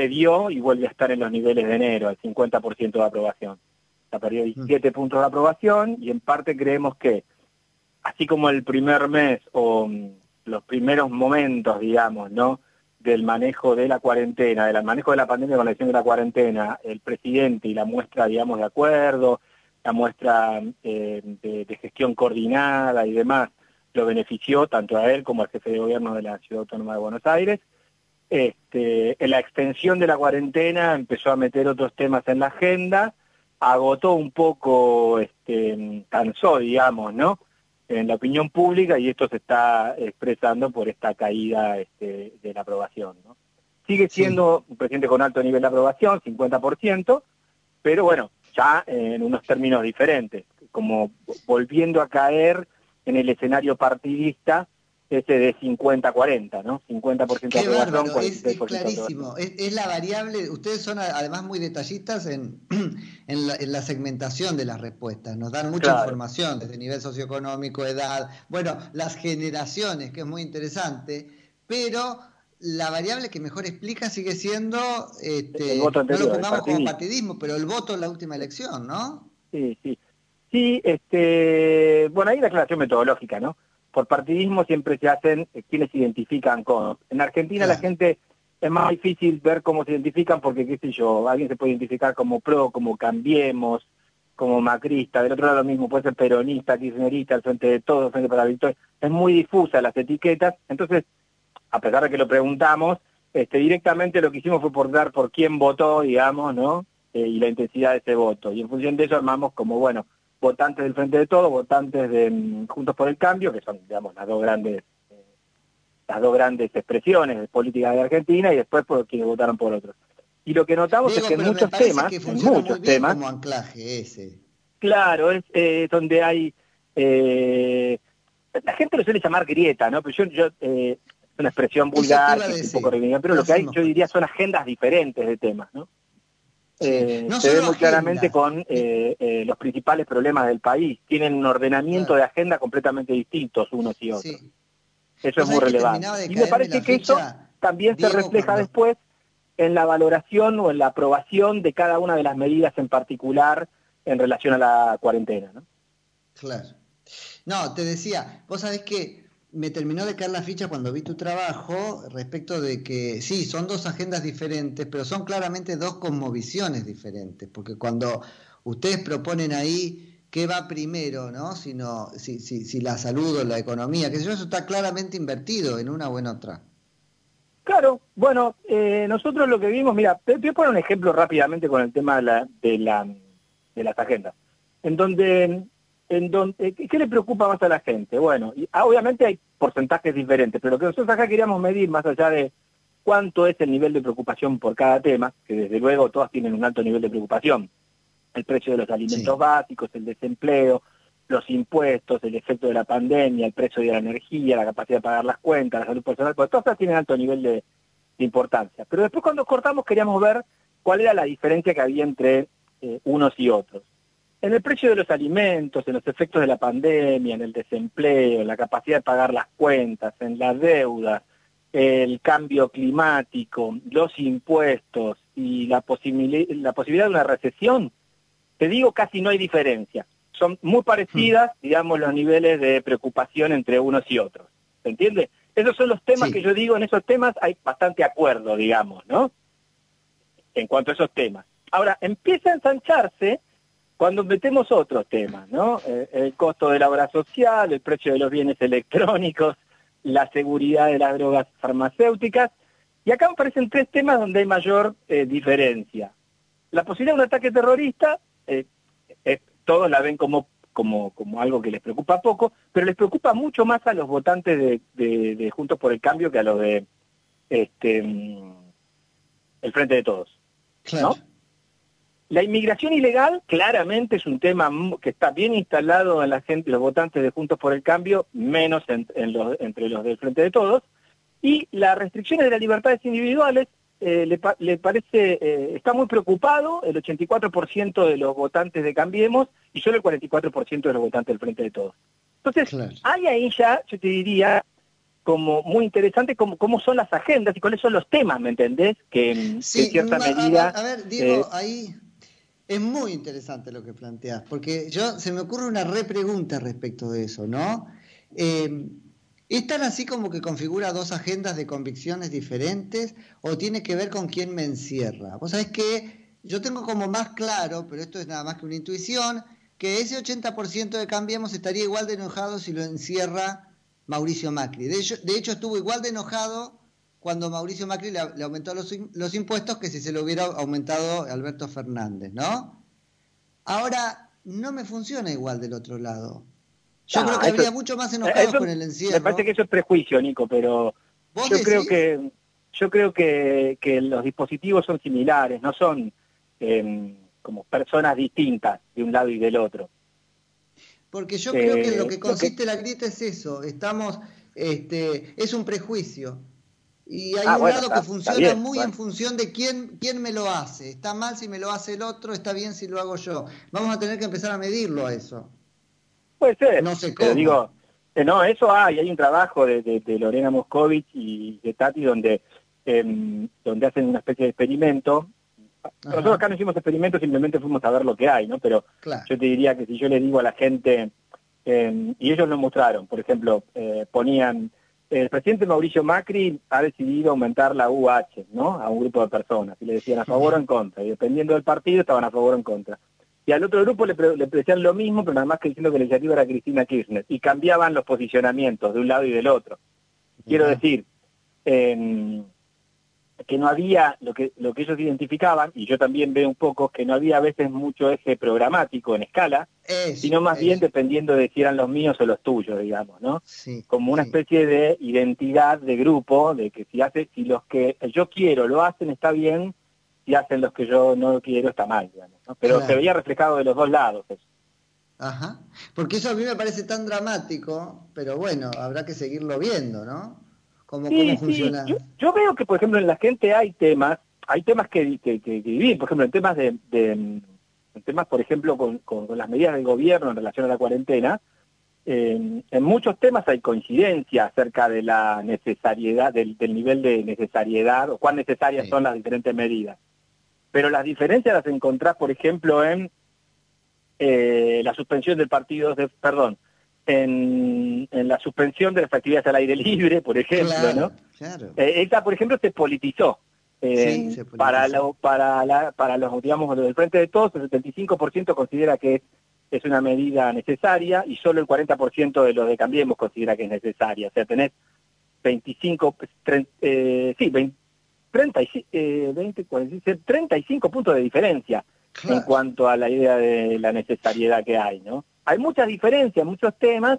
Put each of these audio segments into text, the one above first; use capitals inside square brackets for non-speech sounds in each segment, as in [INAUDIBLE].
cedió y vuelve a estar en los niveles de enero, al 50% de aprobación. Ha perdió 17 puntos de aprobación y en parte creemos que, así como el primer mes o mm, los primeros momentos, digamos, ¿no? del manejo de la cuarentena, del manejo de la pandemia con la elección de la cuarentena, el presidente y la muestra, digamos, de acuerdo, la muestra eh, de, gestión coordinada y demás, lo benefició tanto a él como al jefe de gobierno de la Ciudad Autónoma de Buenos Aires. Este, en la extensión de la cuarentena empezó a meter otros temas en la agenda, agotó un poco, este, cansó, digamos, ¿no? en la opinión pública y esto se está expresando por esta caída este, de la aprobación. ¿no? Sigue siendo un presidente con alto nivel de aprobación, 50%, pero bueno, ya en unos términos diferentes, como volviendo a caer en el escenario partidista ese de 50-40, ¿no? 50% de aprobación, es, clarísimo, es, la variable, ustedes son además muy detallistas en, [CLEARS THROAT] en, la, segmentación de las respuestas, nos dan mucha información desde nivel socioeconómico, edad, bueno, las generaciones, que es muy interesante, pero la variable que mejor explica sigue siendo, este, no lo pongamos como partidismo, pero el voto en la última elección, ¿no? Sí, sí. Sí, este, bueno, hay una aclaración metodológica, ¿no? Por partidismo siempre se hacen eh, quienes se identifican con. En Argentina la gente es más difícil ver cómo se identifican porque, qué sé yo, alguien se puede identificar como pro, como cambiemos, como macrista, del otro lado lo mismo, puede ser peronista, kirchnerista, al frente de todo, frente para la victoria. Es muy difusa las etiquetas, entonces, a pesar de que lo preguntamos, este, directamente lo que hicimos fue por dar por quién votó, digamos, ¿no? Eh, y la intensidad de ese voto. Y en función de eso armamos como, bueno, votantes del Frente de Todo, votantes de mm, Juntos por el Cambio, que son, digamos, las dos grandes eh, las dos grandes expresiones de política de Argentina, y después por quienes votaron por otros. Y lo que notamos es que en muchos temas, en muchos temas, como anclaje ese. Claro, es eh, donde hay eh, la gente lo suele llamar grieta, ¿no? Pero yo, yo eh, es una expresión vulgar, un poco pero lo que hay, yo diría, son agendas diferentes de temas, ¿no? Eh, se ve muy claramente con eh, eh, los principales problemas del país. Tienen un ordenamiento de agenda completamente distintos unos y otros. Eso es muy relevante. Y me parece que eso también se refleja después en la valoración o en la aprobación de cada una de las medidas en particular en relación a la cuarentena. ¿no? Claro. No, te decía, vos sabés que me terminó de caer la ficha cuando vi tu trabajo respecto de que sí, son dos agendas diferentes, pero son claramente dos cosmovisiones diferentes, porque cuando ustedes proponen ahí qué va primero, ¿no? Sino, si, si, si la salud o la economía, que eso está claramente invertido en una o en otra. Claro, bueno, eh, nosotros lo que vimos, mira, te voy a poner un ejemplo rápidamente con el tema de, la, de, la, de las agendas, en donde en donde, ¿qué le preocupa más a la gente? Bueno, y, ah, obviamente hay porcentajes diferentes, pero lo que nosotros acá queríamos medir, más allá de cuánto es el nivel de preocupación por cada tema, que desde luego todas tienen un alto nivel de preocupación, el precio de los alimentos básicos, el desempleo, los impuestos, el efecto de la pandemia, el precio de la energía, la capacidad de pagar las cuentas, la salud personal, pues todas tienen alto nivel de, importancia. Pero después cuando cortamos queríamos ver cuál era la diferencia que había entre eh, unos y otros en el precio de los alimentos, en los efectos de la pandemia, en el desempleo, en la capacidad de pagar las cuentas, en la deuda, el cambio climático, los impuestos y la, la posibilidad de una recesión, te digo casi no hay diferencia. Son muy parecidas, hmm. digamos, los niveles de preocupación entre unos y otros. ¿Se entiende? Esos son los temas que yo digo, en esos temas hay bastante acuerdo, digamos, ¿no? En cuanto a esos temas. Ahora, empieza a ensancharse cuando metemos otros temas, ¿no? Eh, el costo de la obra social, el precio de los bienes electrónicos, la seguridad de las drogas farmacéuticas, y acá aparecen tres temas donde hay mayor eh, diferencia. La posibilidad de un ataque terrorista, eh, todos la ven como, como, como algo que les preocupa poco, pero les preocupa mucho más a los votantes de, Juntos por el Cambio que a los de este, mm, el Frente de Todos. La inmigración ilegal claramente es un tema que está bien instalado en la gente, los votantes de Juntos por el Cambio, menos entre los del Frente de Todos, y las restricciones de las libertades individuales eh, le, parece, eh, está muy preocupado el 84% de los votantes de Cambiemos y solo el 44% de los votantes del Frente de Todos. Entonces, hay ahí ya, yo te diría, como muy interesante cómo, cómo son las agendas y cuáles son los temas, ¿me entendés? Que en cierta medida... A ver, Diego, ahí es muy interesante lo que planteas, porque yo se me ocurre una repregunta respecto de eso, ¿no? Eh, ¿Es tan así como que configura dos agendas de convicciones diferentes o tiene que ver con quién me encierra? Vos sabés que yo tengo como más claro, pero esto es nada más que una intuición, que ese 80% de Cambiemos estaría igual de enojado si lo encierra Mauricio Macri. De hecho, de hecho estuvo igual de enojado cuando Mauricio Macri le, aumentó los, los, impuestos que si se lo hubiera aumentado Alberto Fernández, ¿no? Ahora, no me funciona igual del otro lado. Yo creo que habría mucho más enojados con el encierro. Me parece que eso es prejuicio, Nico, pero yo creo que yo creo que, que, los dispositivos son similares, no son em, como personas distintas de un lado y del otro. Porque yo creo que lo que eh, consiste la grieta es eso, estamos, este, es un prejuicio. Y hay ah, un lado que funciona muy en función de quién, quién me lo hace. Está mal si me lo hace el otro, está bien si lo hago yo. Vamos a tener que empezar a medirlo a eso. Puede ser. No sé cómo. digo, eh, no, eso hay, hay un trabajo de, Lorena Moscovich y de Tati donde, em, donde hacen una especie de experimento. Nosotros acá no hicimos experimentos, simplemente fuimos a ver lo que hay, ¿no? Pero yo te diría que si yo le digo a la gente, em, y ellos lo mostraron, por ejemplo, eh, ponían, el presidente Mauricio Macri ha decidido aumentar la UH, ¿no? A un grupo de personas, y le decían a favor o en contra, y dependiendo del partido estaban a favor o en contra. Y al otro grupo le, le decían lo mismo, pero nada más que diciendo que la iniciativa era Cristina Kirchner, y cambiaban los posicionamientos de un lado y del otro. Quiero decir, que no había lo que, lo que ellos identificaban, y yo también veo un poco, que no había a veces mucho eje programático en escala, sino más bien dependiendo de si eran los míos o los tuyos, digamos, ¿no? Como una especie de identidad de grupo, de que si hace, si los que yo quiero lo hacen está bien, si hacen los que yo no quiero está mal, digamos, Pero se veía reflejado de los dos lados eso. Ajá, porque eso a mí me parece tan dramático, pero bueno, habrá que seguirlo viendo, ¿no? ¿Cómo, funciona? Yo, veo que, por ejemplo, en la gente hay temas, hay temas que, que, que, por ejemplo, en temas de, en temas, por ejemplo, con, con, las medidas del gobierno en relación a la cuarentena, en muchos temas hay coincidencia acerca de la necesariedad, del, nivel de necesariedad o cuán necesarias son las diferentes medidas. Pero las diferencias las encontrás, por ejemplo, en eh, la suspensión del partido, de, perdón, en, la suspensión de las actividades al aire libre, por ejemplo, ¿no? Claro. Eh, esta, por ejemplo, se politizó. Eh, sí, para lo, para la, para los digamos del frente de todos el 75% considera que es, es, una medida necesaria y solo el 40% de los de Cambiemos considera que es necesaria o sea tenés 25 eh, sí 20, 30, eh, 20, 35 puntos de diferencia en cuanto a la idea de la necesariedad que hay, ¿no? Hay muchas diferencias, muchos temas,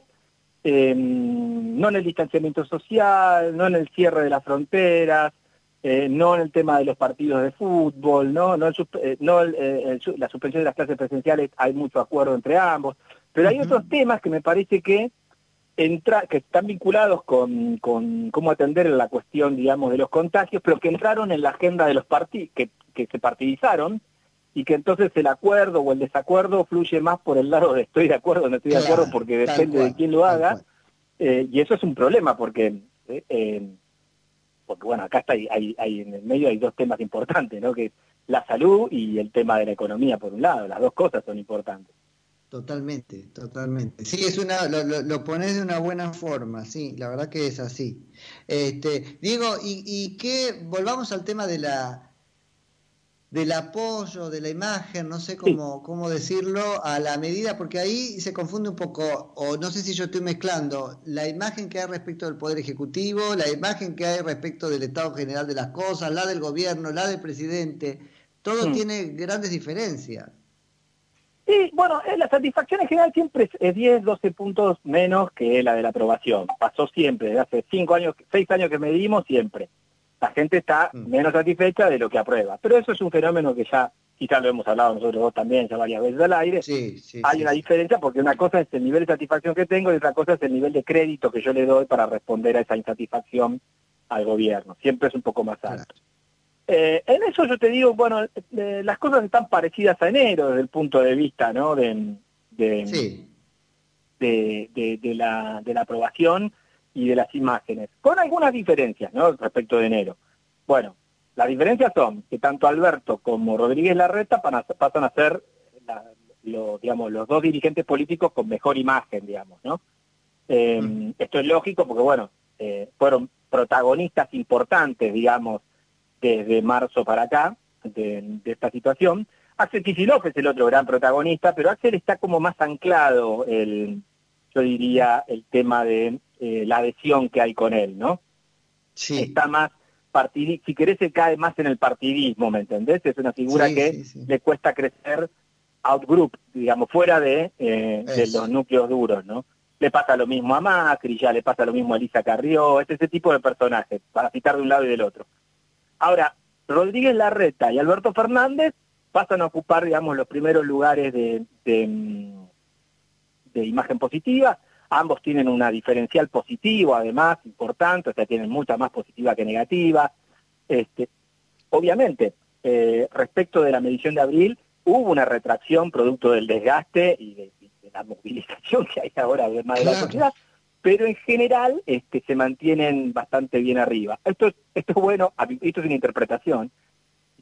eh, no en el distanciamiento social, no en el cierre de las fronteras, eh, no en el tema de los partidos de fútbol, no, no, eh, no la suspensión de las clases presenciales, hay mucho acuerdo entre ambos, pero hay otros temas que me parece que entra, que están vinculados con, con, cómo atender la cuestión, digamos, de los contagios, pero que entraron en la agenda de los partidos, que, que se partidizaron, y que entonces el acuerdo o el desacuerdo fluye más por el lado de estoy de acuerdo o no estoy de acuerdo, porque depende de quién lo haga, eh, y eso es un problema, porque, eh, eh, porque bueno, acá está, hay, hay, en el medio hay dos temas importantes, ¿no? que es la salud y el tema de la economía, por un lado, las dos cosas son importantes. Totalmente, totalmente. Sí, es una, lo, lo, pones de una buena forma, sí, la verdad que es así. Este, Diego, y, y que volvamos al tema de la del apoyo, de la imagen, no sé cómo, cómo decirlo, a la medida, porque ahí se confunde un poco, o no sé si yo estoy mezclando, la imagen que hay respecto del Poder Ejecutivo, la imagen que hay respecto del Estado General de las Cosas, la del gobierno, la del presidente, todo hmm. tiene grandes diferencias. Sí, bueno, eh, la satisfacción en general siempre es 10, 12 puntos menos que la de la aprobación. Pasó siempre, desde hace 5 años, 6 años que medimos, siempre. La gente está mm. menos satisfecha de lo que aprueba. Pero eso es un fenómeno que ya, quizás lo hemos hablado nosotros dos también ya varias veces al aire. Sí, sí, Hay una diferencia porque una cosa es el nivel de satisfacción que tengo y otra cosa es el nivel de crédito que yo le doy para responder a esa insatisfacción al gobierno. Siempre es un poco más alto. Eh, en eso yo te digo, bueno, eh, las cosas están parecidas a enero desde el punto de vista, ¿no? De, de, de, la, de la aprobación. Y de las imágenes, con algunas diferencias, ¿no? Respecto de enero. Bueno, las diferencias son que tanto Alberto como Rodríguez Larreta pasan a ser, digamos, los dos dirigentes políticos con mejor imagen, digamos, ¿no? Eh, mm. Esto es lógico porque, bueno, eh, fueron protagonistas importantes, digamos, desde marzo para acá, de, esta situación. Axel Kicillof es el otro gran protagonista, pero Axel está como más anclado, el, yo diría, el tema de eh, la adhesión que hay con él, ¿no? Sí. Está más partidista, si querés se cae más en el partidismo, ¿me entendés? Es una figura que le cuesta crecer outgroup, digamos, fuera de, eh, de los núcleos duros, ¿no? Le pasa lo mismo a Macri, ya le pasa lo mismo a Elisa Carrió, es ese tipo de personajes, para citar de un lado y del otro. Ahora, Rodríguez Larreta y Alberto Fernández pasan a ocupar, digamos, los primeros lugares de, de, mm, de imagen positiva, Ambos tienen una diferencial positivo, además, importante, o sea, tienen mucha más positiva que negativa. Este, obviamente, eh, respecto de la medición de abril, hubo una retracción producto del desgaste y de, la movilización [LAUGHS] que hay ahora además de la sociedad, pero en general este, se mantienen bastante bien arriba. Esto es, esto es bueno, esto es una interpretación,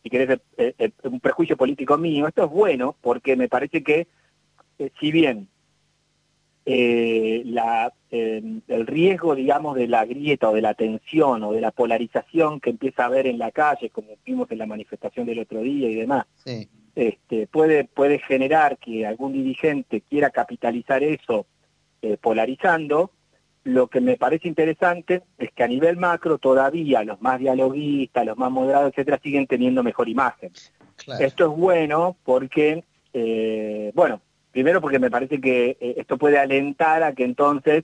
si querés, eh, eh, un prejuicio político mío, esto es bueno porque me parece que, si bien eh, la, eh, el riesgo, digamos, de la grieta o de la tensión o de la polarización que empieza a haber en la calle, como vimos en la manifestación del otro día y demás, este, puede, puede generar que algún dirigente quiera capitalizar eso eh, polarizando. Lo que me parece interesante es que a nivel macro todavía los más dialoguistas, los más moderados, etcétera, siguen teniendo mejor imagen. Esto es bueno porque, eh, bueno, Primero porque me parece que eh, esto puede alentar a que entonces,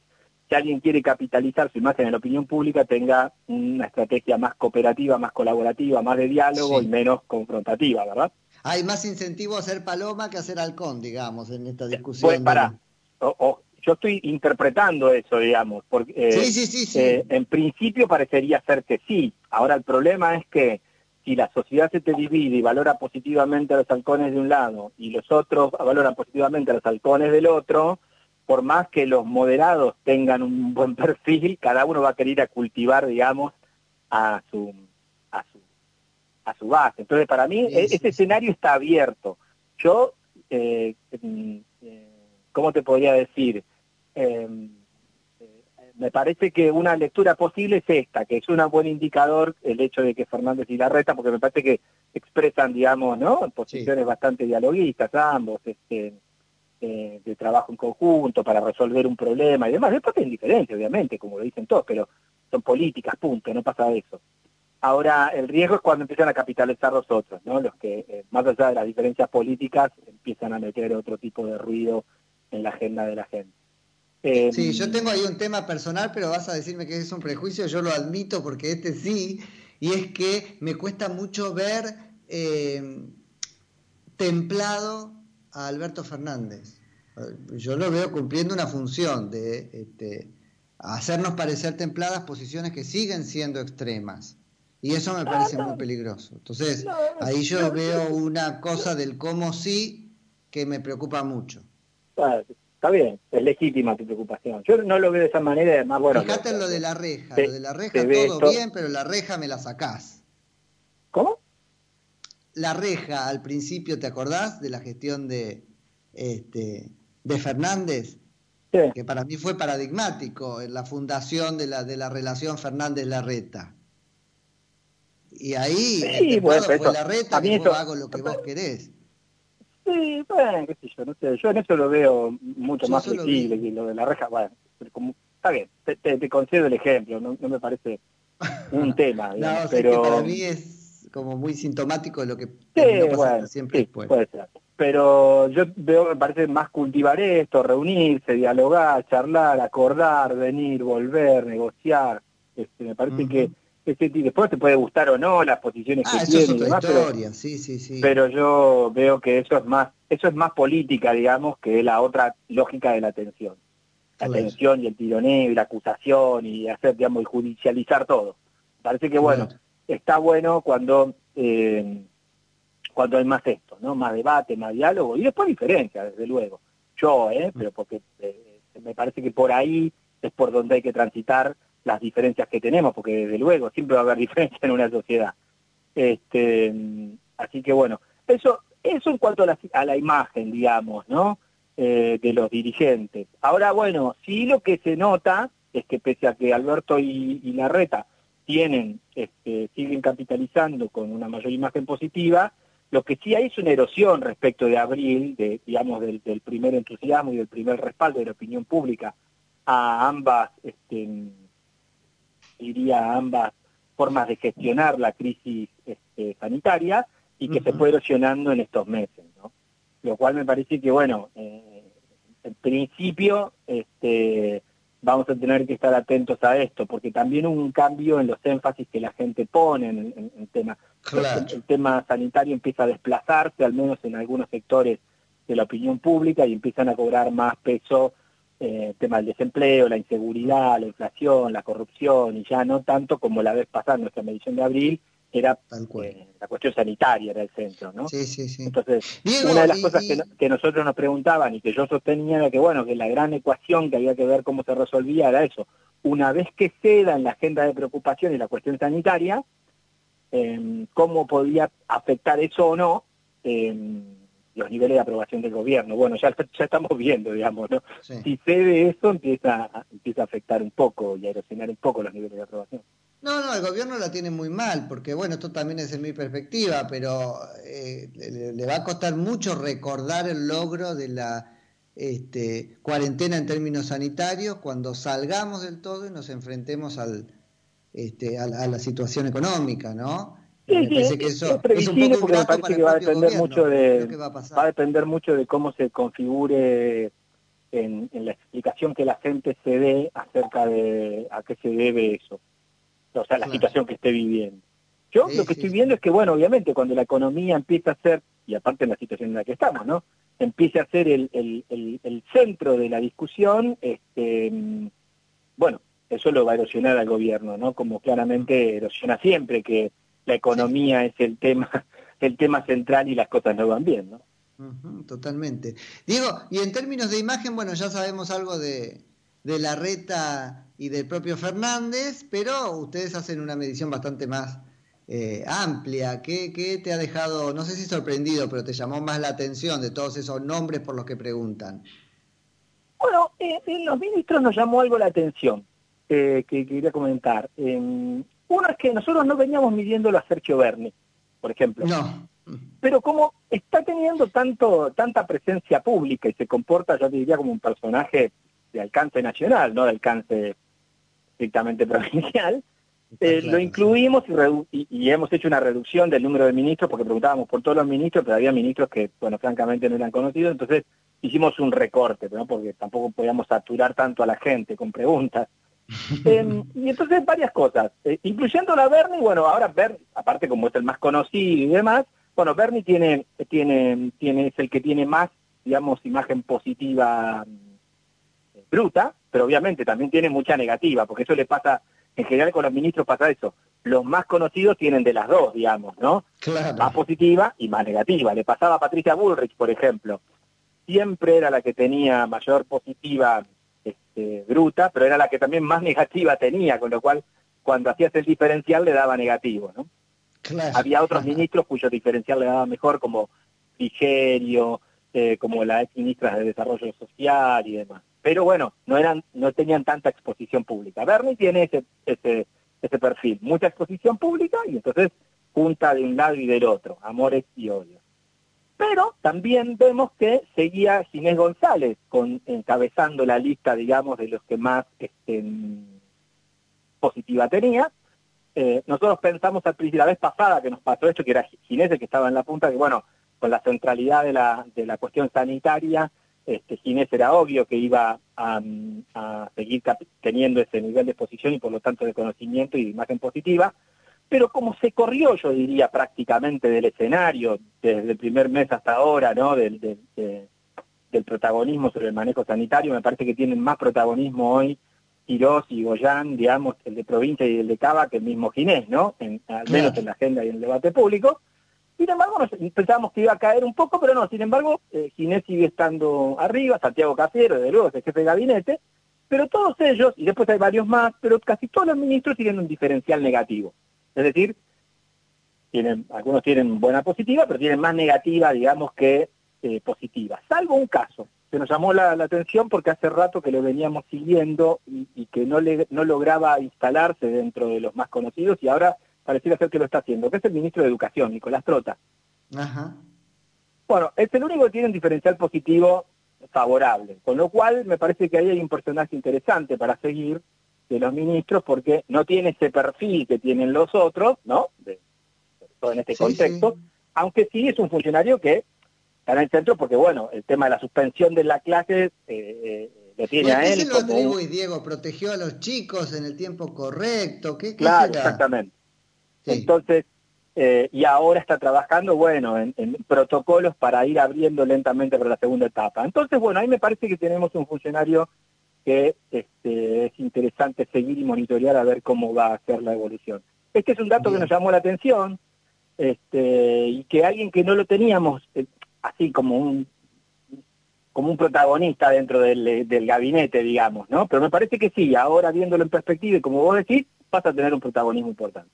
si alguien quiere capitalizar su imagen en la opinión pública, tenga una estrategia más cooperativa, más colaborativa, más de diálogo y menos confrontativa, ¿verdad? Hay más incentivo a hacer paloma que a hacer halcón, digamos, en esta discusión. Pues para, yo estoy interpretando eso, digamos, porque eh, sí, sí, sí, eh, en principio parecería ser que sí. Ahora el problema es que si la sociedad se te divide y valora positivamente a los halcones de un lado y los otros valoran positivamente a los halcones del otro, por más que los moderados tengan un buen [LAUGHS] perfil, cada uno va a querer a cultivar, digamos, a su, a su, a su base. Entonces, para mí, ese escenario está abierto. Yo, eh, mm, eh, ¿cómo te podría decir? Eh, me parece que una lectura posible es esta, que es un buen indicador el hecho de que Fernández y Larreta, porque me parece que expresan, digamos, ¿no? Posiciones bastante dialoguistas ambos, este, eh, de trabajo en conjunto para resolver un problema y demás. Después hay diferencia, obviamente, como lo dicen todos, pero son políticas, punto, no pasa eso. Ahora, el riesgo es cuando empiezan a capitalizar los otros, ¿no? Los que, eh, más allá de las diferencias políticas, empiezan a meter otro tipo de ruido en la agenda de la gente sí, yo tengo ahí un tema personal, pero vas a decirme que es un prejuicio, yo lo admito porque este sí, y es que me cuesta mucho ver eh, templado a Alberto Fernández. Yo lo veo cumpliendo una función de este, hacernos parecer templadas posiciones que siguen siendo extremas. Y eso me parece muy peligroso. Entonces, ahí yo veo una cosa del cómo sí que me preocupa mucho está bien, es legítima tu preocupación. Yo no lo veo de esa manera, además, bueno... Fíjate en lo de la reja, lo de la reja todo bien, pero la reja me la sacás. ¿Cómo? La reja, al principio, ¿te acordás de la gestión de, este, de Fernández? Sí. Que para mí fue paradigmático en la fundación de la, de la relación Fernández-Larreta. Y ahí sí, bueno, fue la reta, que hago lo que vos querés. Sí, bueno, qué sé yo, no sé, yo en eso lo veo mucho más flexible que lo de la reja, bueno, como, está bien, te, concedo el ejemplo, no, me parece un [LAUGHS] tema, no, pero... para mí es como muy sintomático de lo que sí, siempre después. Puede ser. Pero yo veo, me parece más cultivar esto, reunirse, dialogar, charlar, acordar, venir, volver, negociar. Este, me parece que este, después te puede gustar o no las posiciones ah, que tiene y demás, pero, sí, sí, sí. pero yo veo que eso es más eso es más política digamos que la otra lógica de la atención la atención y el tironeo y la acusación y hacer digamos y judicializar todo. Parece que bueno está bueno cuando eh, cuando hay más esto no más debate más diálogo y después diferencia desde luego. Yo eh pero porque eh, me parece que por ahí es por donde hay que transitar las diferencias que tenemos, porque desde luego siempre va a haber [LAUGHS] diferencias en una sociedad. Este, así que bueno, eso, eso en cuanto a la, imagen, digamos, ¿no? Eh, de los dirigentes. Ahora, bueno, sí lo que se nota es que pese a que Alberto y, y Larreta tienen, este, siguen capitalizando con una mayor imagen positiva, lo que sí hay es una erosión respecto de abril, de, digamos, del, primer entusiasmo y del primer respaldo de la opinión pública a ambas, este, diría, a ambas formas de gestionar la crisis este, sanitaria y que se fue erosionando en estos meses, ¿no? Lo cual me parece que, bueno, eh, en principio, este, vamos a tener que estar atentos a esto, porque también hubo un cambio en los énfasis que la gente pone en el tema. El, tema sanitario empieza a desplazarse, al menos en algunos sectores de la opinión pública, y empiezan a cobrar más peso eh, el tema del desempleo, la inseguridad, la inflación, la corrupción, y ya no tanto como la vez pasada, nuestra medición de abril, era eh, la cuestión sanitaria era el centro, ¿no? Sí, sí, sí. Entonces, una de las cosas Que, nosotros nos preguntaban y que yo sostenía era que, bueno, que la gran ecuación que había que ver cómo se resolvía era eso. Una vez que ceda en la agenda de preocupación y la cuestión sanitaria, em, cómo podía afectar eso o no em, los niveles de aprobación del gobierno. Bueno, ya, ya estamos viendo, digamos, ¿no? Si cede eso, empieza, empieza a afectar un poco y a erosionar un poco los niveles de aprobación. No, no, el gobierno la tiene muy mal, porque bueno, esto también es en mi perspectiva, pero eh, le, va a costar mucho recordar el logro de la este, cuarentena en términos sanitarios cuando salgamos del todo y nos enfrentemos al, este, a, la situación económica, ¿no? Sí, que eso es, poco porque me parece que va a depender mucho de va a, depender mucho de cómo se configure en, en la explicación que la gente se dé acerca de a qué se debe eso o sea, la situación que esté viviendo. Yo lo que estoy viendo es que, bueno, obviamente, cuando la economía empieza a ser, y aparte en la situación en la que estamos, ¿no? Empiece a ser el, el, centro de la discusión, este, bueno, eso lo va a erosionar al gobierno, ¿no? Como claramente erosiona siempre que la economía es el tema, el tema central y las cosas no van bien, ¿no? totalmente. Diego, y en términos de imagen, bueno, ya sabemos algo de, de la reta y del propio Fernández, pero ustedes hacen una medición bastante más eh, amplia. ¿Qué, te ha dejado, no sé si sorprendido, pero te llamó más la atención de todos esos nombres por los que preguntan? Bueno, eh, en los ministros nos llamó algo la atención eh, que, quería comentar. Uno es que nosotros no veníamos midiendo a Sergio Berni, por ejemplo. No. Pero como está teniendo tanto tanta presencia pública y se comporta, yo diría, como un personaje de alcance nacional, no de alcance estrictamente [LAUGHS] provincial, eh, lo incluimos y, hemos hecho una reducción del número de ministros porque preguntábamos por todos los ministros, pero había ministros que, bueno, francamente no eran conocidos, entonces hicimos un recorte, ¿no? porque tampoco podíamos saturar tanto a la gente con preguntas. Em, y entonces varias cosas, eh, incluyendo la Bernie, bueno, ahora Bernie, aparte como es el más conocido y demás, bueno, Bernie tiene, tiene, tiene, es el que tiene más, digamos, imagen positiva bruta, pero obviamente también tiene mucha negativa, porque eso le pasa, en general con los ministros pasa eso. Los más conocidos tienen de las dos, digamos, ¿no? Más positiva y más negativa. Le pasaba a Patricia Bullrich, por ejemplo. Siempre era la que tenía mayor positiva este, bruta, pero era la que también más [LAUGHS] negativa tenía, con lo cual cuando hacías el diferencial le daba negativo, ¿no? Había otros ministros cuyo diferencial le daba mejor, como Frigerio, eh, como la ex ministra de Desarrollo Social y demás pero bueno, no eran, no tenían tanta exposición pública. Bernie tiene ese, ese, ese perfil, mucha exposición pública y entonces junta de un lado y del otro, amores y odios. Pero también vemos que seguía Ginés González encabezando la lista, digamos, de los que más este, positiva tenía. Eh, nosotros pensamos al la vez pasada que nos pasó esto, que era Ginés el que estaba en la punta, que bueno, con la centralidad de la, de la cuestión sanitaria, este, Ginés era obvio que iba a, seguir teniendo ese nivel de exposición y por lo tanto de conocimiento y de imagen positiva, pero como se corrió, yo diría, prácticamente del escenario desde el primer mes hasta ahora, ¿no? Del, del protagonismo sobre el manejo sanitario, me parece que tienen más protagonismo hoy Quirós y Goyán, digamos, el de provincia y el de Cava, que el mismo Ginés, ¿no? al menos en la agenda y en el debate público. Sin embargo, pensábamos que iba a caer un poco, pero no, sin embargo, eh, Ginés sigue estando arriba, Santiago Casero, desde luego, es el jefe de gabinete, pero todos ellos, y después hay varios más, pero casi todos los ministros tienen un diferencial negativo. Es decir, tienen, algunos tienen buena positiva, pero tienen más negativa, digamos, que eh, positiva. Salvo un caso, que nos llamó la, atención porque hace rato que lo veníamos siguiendo y, que no, le, no lograba instalarse dentro de los más conocidos y ahora pareciera ser que lo está haciendo, que es el ministro de Educación, Nicolás Trota. Ajá. Bueno, es el único que tiene un diferencial positivo favorable, con lo cual me parece que ahí hay un personaje interesante para seguir de los ministros porque no tiene ese perfil que tienen los otros, ¿no? en este contexto, aunque sí es un funcionario que está en el centro porque, bueno, el tema de la suspensión de la clase eh, eh, lo tiene a él. lo Diego? ¿Protegió a los chicos en el tiempo correcto? ¿Qué, claro, exactamente. Entonces, eh, y ahora está trabajando, bueno, en, protocolos para ir abriendo lentamente para la segunda etapa. Entonces, bueno, ahí me parece que tenemos un funcionario que este, es interesante seguir y monitorear a ver cómo va a ser la evolución. Este es un dato que nos llamó la atención, este, y que alguien que no lo teníamos eh, así como un como un protagonista dentro del, del, gabinete, digamos, ¿no? Pero me parece que sí, ahora viéndolo en perspectiva y como vos decís, pasa a tener un protagonismo importante.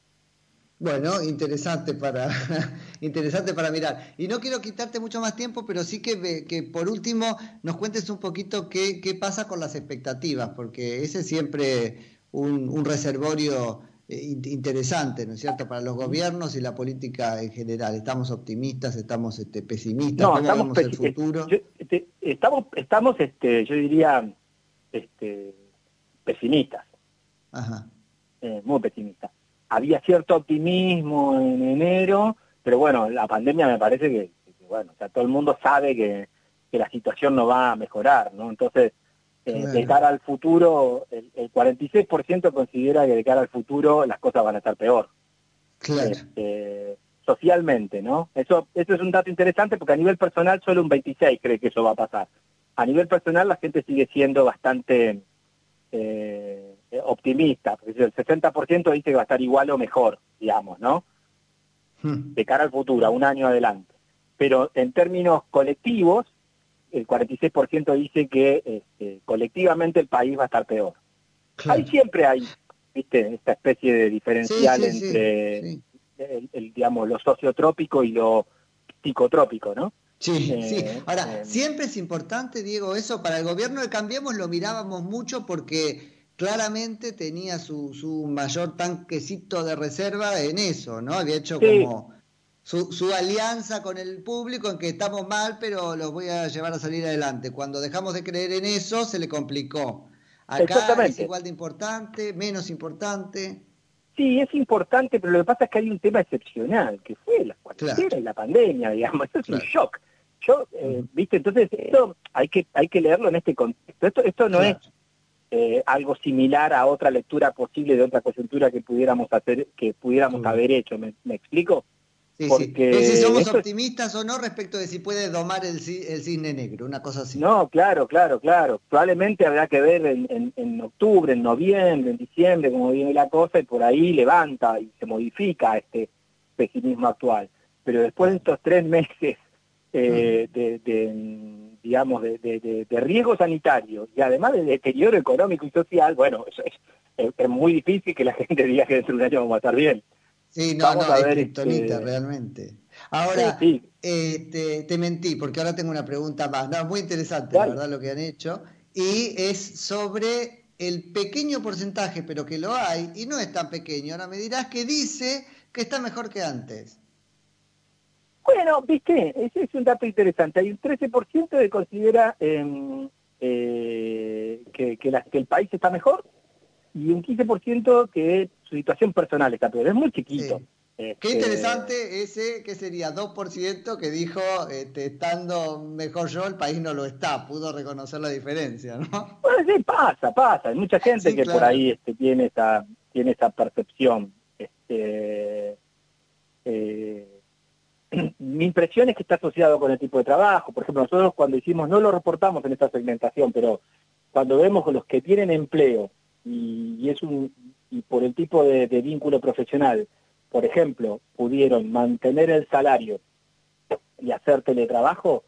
Bueno, interesante para, [LAUGHS] interesante para mirar. Y no quiero quitarte mucho más tiempo, pero sí que, que por último nos cuentes un poquito qué, qué, pasa con las expectativas, porque ese es siempre un, un reservorio eh, interesante, ¿no es cierto?, para los gobiernos y la política en general. ¿Estamos optimistas, estamos este, pesimistas? No, estamos el futuro? Este, estamos, estamos este, yo diría, este, pesimistas. Ajá. Eh, muy pesimistas. Había cierto optimismo en enero, pero bueno, la pandemia me parece que, bueno, o sea, todo el mundo sabe que, que la situación no va a mejorar, ¿no? Entonces, eh, de cara al futuro, el, 46% considera que de cara al futuro las cosas van a estar peor. Claro. Este, socialmente, ¿no? Eso, eso es un dato interesante porque a nivel personal solo un 26 cree que eso va a pasar. A nivel personal la gente sigue siendo bastante eh, optimista, porque el 60% dice que va a estar igual o mejor, digamos, ¿no? Hmm. De cara al futuro, a un año adelante. Pero en términos colectivos, el 46% dice que este, colectivamente el país va a estar peor. Ahí siempre hay, viste, esta especie de diferencial entre el, digamos, lo sociotrópico y lo psicotrópico, ¿no? Sí, eh, sí. Ahora, eh, siempre es importante, Diego, eso para el gobierno de Cambiemos lo mirábamos mucho porque claramente tenía su, su mayor tanquecito de reserva en eso, ¿no? Había hecho como su, su, alianza con el público en que estamos mal, pero los voy a llevar a salir adelante. Cuando dejamos de creer en eso, se le complicó. Acá es igual de importante, menos importante. Sí, es importante, pero lo que pasa es que hay un tema excepcional, que fue la cuarentena y la pandemia, digamos. Esto es un shock. Yo, eh, ¿viste? Entonces, esto hay que, hay que leerlo en este contexto. Esto, esto no es eh, algo similar a otra lectura posible de otra coyuntura que pudiéramos hacer, que pudiéramos haber hecho. ¿Me, me explico? porque si somos optimistas o no respecto de si puede domar el, el, cisne negro, una cosa así. No, claro, claro, claro. Probablemente habrá que ver en, en, octubre, en noviembre, en diciembre, cómo viene la cosa, y por ahí levanta y se modifica este pesimismo actual. Pero después de estos tres meses eh, de, digamos, de, de, riesgo sanitario y además de deterioro económico y social, bueno, es, es, muy difícil que la [LAUGHS] gente diga que dentro de un año vamos a estar bien. Sí, no, no, es kriptonita este, realmente. Ahora, eh, te, mentí, porque ahora tengo una pregunta más. No, muy interesante, la verdad, lo que han hecho. Y es sobre el pequeño porcentaje, pero que lo hay, y no es tan pequeño. Ahora me dirás que dice que está mejor que antes. Bueno, viste, ese es un dato interesante. Hay un 13% que considera em, eh, que, que, que el país está mejor y un 15% que su situación personal está peor. Es muy chiquito. Qué este, interesante ese, que sería 2% que dijo, este, estando mejor yo, el país no lo está, pudo reconocer la diferencia, ¿no? Bueno, sí, pasa, pasa. Hay mucha gente que por ahí este, tiene, esa, tiene esa percepción. Este, eh, mi impresión es que está asociado con el tipo de trabajo. Por ejemplo, nosotros cuando hicimos, no lo reportamos en esta segmentación, pero cuando vemos los que tienen empleo y, es un y por el tipo de, vínculo profesional, por ejemplo, pudieron mantener el salario y hacer teletrabajo,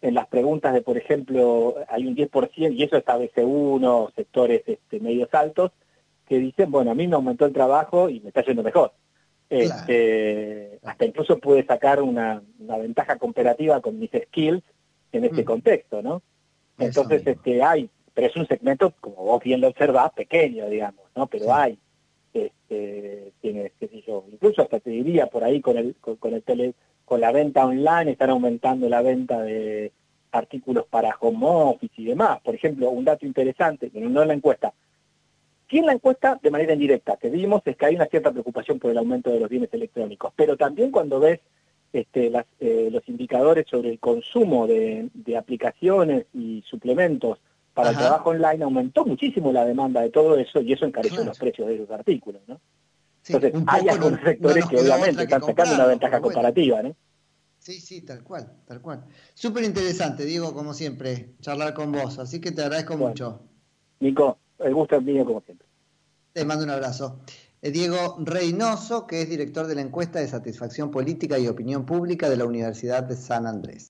en las preguntas de, por ejemplo, hay un 10%, y eso está BC1, sectores este, medios altos, que dicen, bueno, a mí me aumentó el trabajo y me está yendo mejor. Este, hasta incluso pude sacar una, ventaja comparativa con mis skills en este mm. contexto, ¿no? Entonces, este, hay, pero es un segmento, como vos bien lo observás, pequeño, digamos, ¿no? Pero hay, este, tienes, qué sé yo, incluso hasta te diría por ahí con el, con el tele, con la venta online están aumentando la venta de artículos para home office y demás. Por ejemplo, un dato interesante, que no es la encuesta, ¿Quién la encuesta de manera indirecta que vimos es que hay una cierta preocupación por el aumento de los bienes electrónicos, pero también cuando ves este, eh, los indicadores sobre el consumo de, aplicaciones y suplementos para el trabajo online, aumentó muchísimo la demanda de todo eso y eso encareció los precios de esos artículos. ¿no? Entonces, hay algunos sectores que obviamente están sacando una ventaja comparativa, ¿no? Sí, sí, tal cual, tal cual. Súper interesante, Diego, como siempre, charlar con vos, así que te agradezco mucho. Nico, el gusto es mío como siempre. Te mando un abrazo. Eh, Diego Reynoso, que es director de la encuesta de satisfacción política y opinión pública de la Universidad de San Andrés.